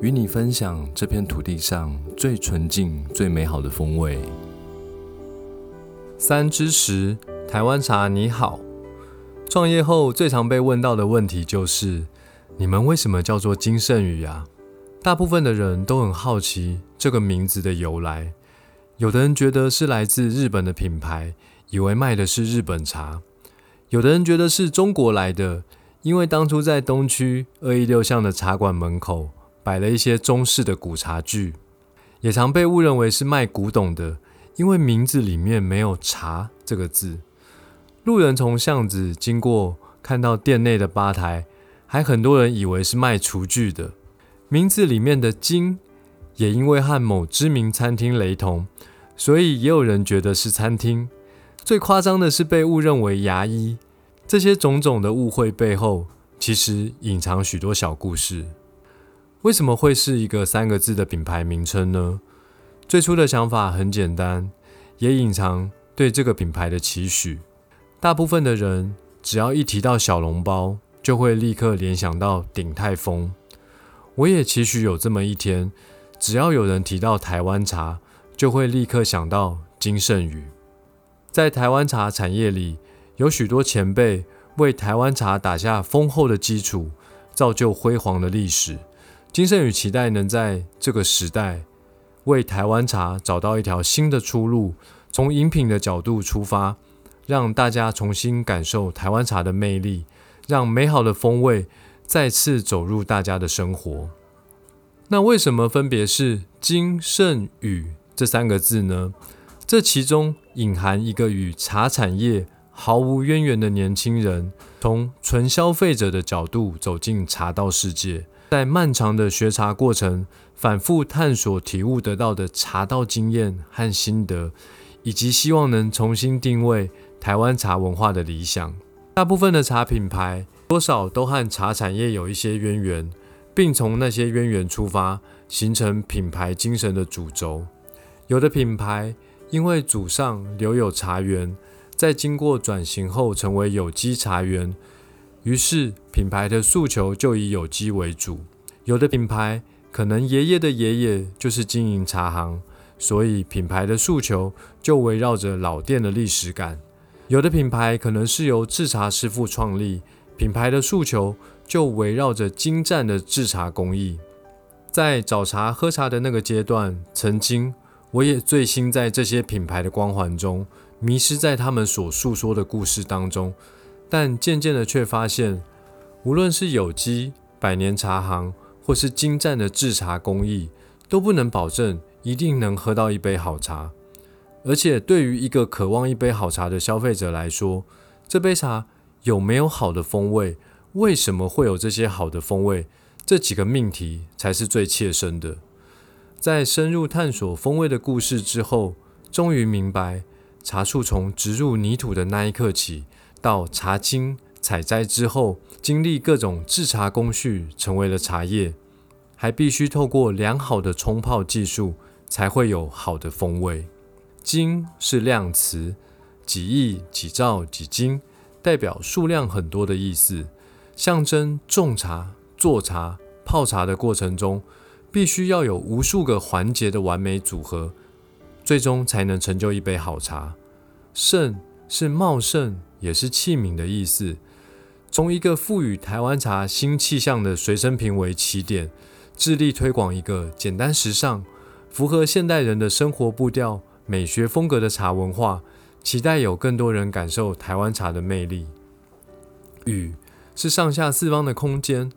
与你分享这片土地上最纯净、最美好的风味。三之十，台湾茶你好。创业后最常被问到的问题就是：你们为什么叫做金圣宇啊？大部分的人都很好奇这个名字的由来。有的人觉得是来自日本的品牌，以为卖的是日本茶；有的人觉得是中国来的，因为当初在东区二一六巷的茶馆门口。摆了一些中式的古茶具，也常被误认为是卖古董的，因为名字里面没有“茶”这个字。路人从巷子经过，看到店内的吧台，还很多人以为是卖厨具的。名字里面的“金”也因为和某知名餐厅雷同，所以也有人觉得是餐厅。最夸张的是被误认为牙医。这些种种的误会背后，其实隐藏许多小故事。为什么会是一个三个字的品牌名称呢？最初的想法很简单，也隐藏对这个品牌的期许。大部分的人只要一提到小笼包，就会立刻联想到鼎泰丰。我也期许有这么一天，只要有人提到台湾茶，就会立刻想到金圣宇。在台湾茶产业里，有许多前辈为台湾茶打下丰厚的基础，造就辉煌的历史。金盛宇期待能在这个时代为台湾茶找到一条新的出路，从饮品的角度出发，让大家重新感受台湾茶的魅力，让美好的风味再次走入大家的生活。那为什么分别是金盛宇这三个字呢？这其中隐含一个与茶产业毫无渊源的年轻人，从纯消费者的角度走进茶道世界。在漫长的学茶过程，反复探索、体悟得到的茶道经验和心得，以及希望能重新定位台湾茶文化的理想。大部分的茶品牌多少都和茶产业有一些渊源，并从那些渊源出发，形成品牌精神的主轴。有的品牌因为祖上留有茶园，在经过转型后成为有机茶园。于是，品牌的诉求就以有机为主。有的品牌可能爷爷的爷爷就是经营茶行，所以品牌的诉求就围绕着老店的历史感。有的品牌可能是由制茶师傅创立，品牌的诉求就围绕着精湛的制茶工艺。在找茶喝茶的那个阶段，曾经我也醉心在这些品牌的光环中，迷失在他们所诉说的故事当中。但渐渐的却发现，无论是有机、百年茶行，或是精湛的制茶工艺，都不能保证一定能喝到一杯好茶。而且，对于一个渴望一杯好茶的消费者来说，这杯茶有没有好的风味？为什么会有这些好的风味？这几个命题才是最切身的。在深入探索风味的故事之后，终于明白，茶树从植入泥土的那一刻起。到茶青采摘之后，经历各种制茶工序，成为了茶叶，还必须透过良好的冲泡技术，才会有好的风味。斤是量词，几亿、几兆、几斤，代表数量很多的意思，象征种茶、做茶、泡茶的过程中，必须要有无数个环节的完美组合，最终才能成就一杯好茶。盛是茂盛。也是器皿的意思。从一个赋予台湾茶新气象的随身瓶为起点，致力推广一个简单时尚、符合现代人的生活步调、美学风格的茶文化，期待有更多人感受台湾茶的魅力。雨是上下四方的空间，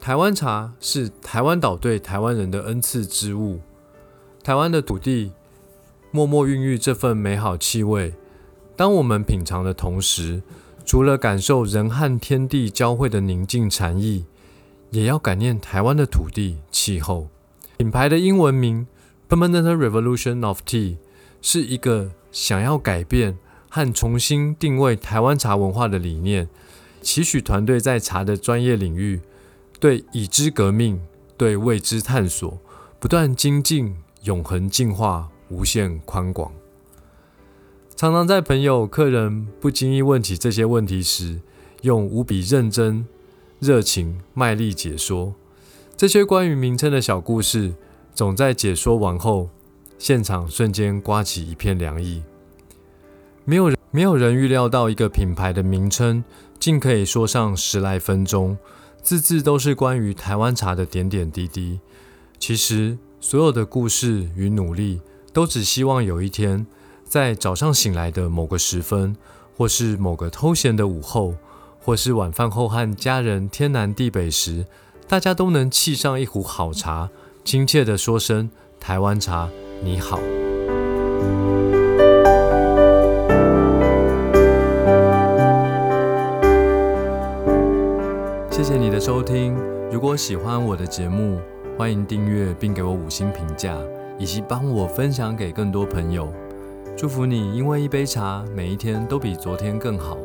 台湾茶是台湾岛对台湾人的恩赐之物。台湾的土地默默孕育这份美好气味。当我们品尝的同时，除了感受人和天地交汇的宁静禅意，也要感念台湾的土地气候。品牌的英文名 Permanent Revolution of Tea 是一个想要改变和重新定位台湾茶文化的理念，期许团队在茶的专业领域，对已知革命，对未知探索，不断精进，永恒进化，无限宽广。常常在朋友、客人不经意问起这些问题时，用无比认真、热情、卖力解说这些关于名称的小故事，总在解说完后，现场瞬间刮起一片凉意。没有人，没有人预料到一个品牌的名称竟可以说上十来分钟，字字都是关于台湾茶的点点滴滴。其实，所有的故事与努力，都只希望有一天。在早上醒来的某个时分，或是某个偷闲的午后，或是晚饭后和家人天南地北时，大家都能沏上一壶好茶，亲切地说声“台湾茶你好”。谢谢你的收听。如果喜欢我的节目，欢迎订阅并给我五星评价，以及帮我分享给更多朋友。祝福你，因为一杯茶，每一天都比昨天更好。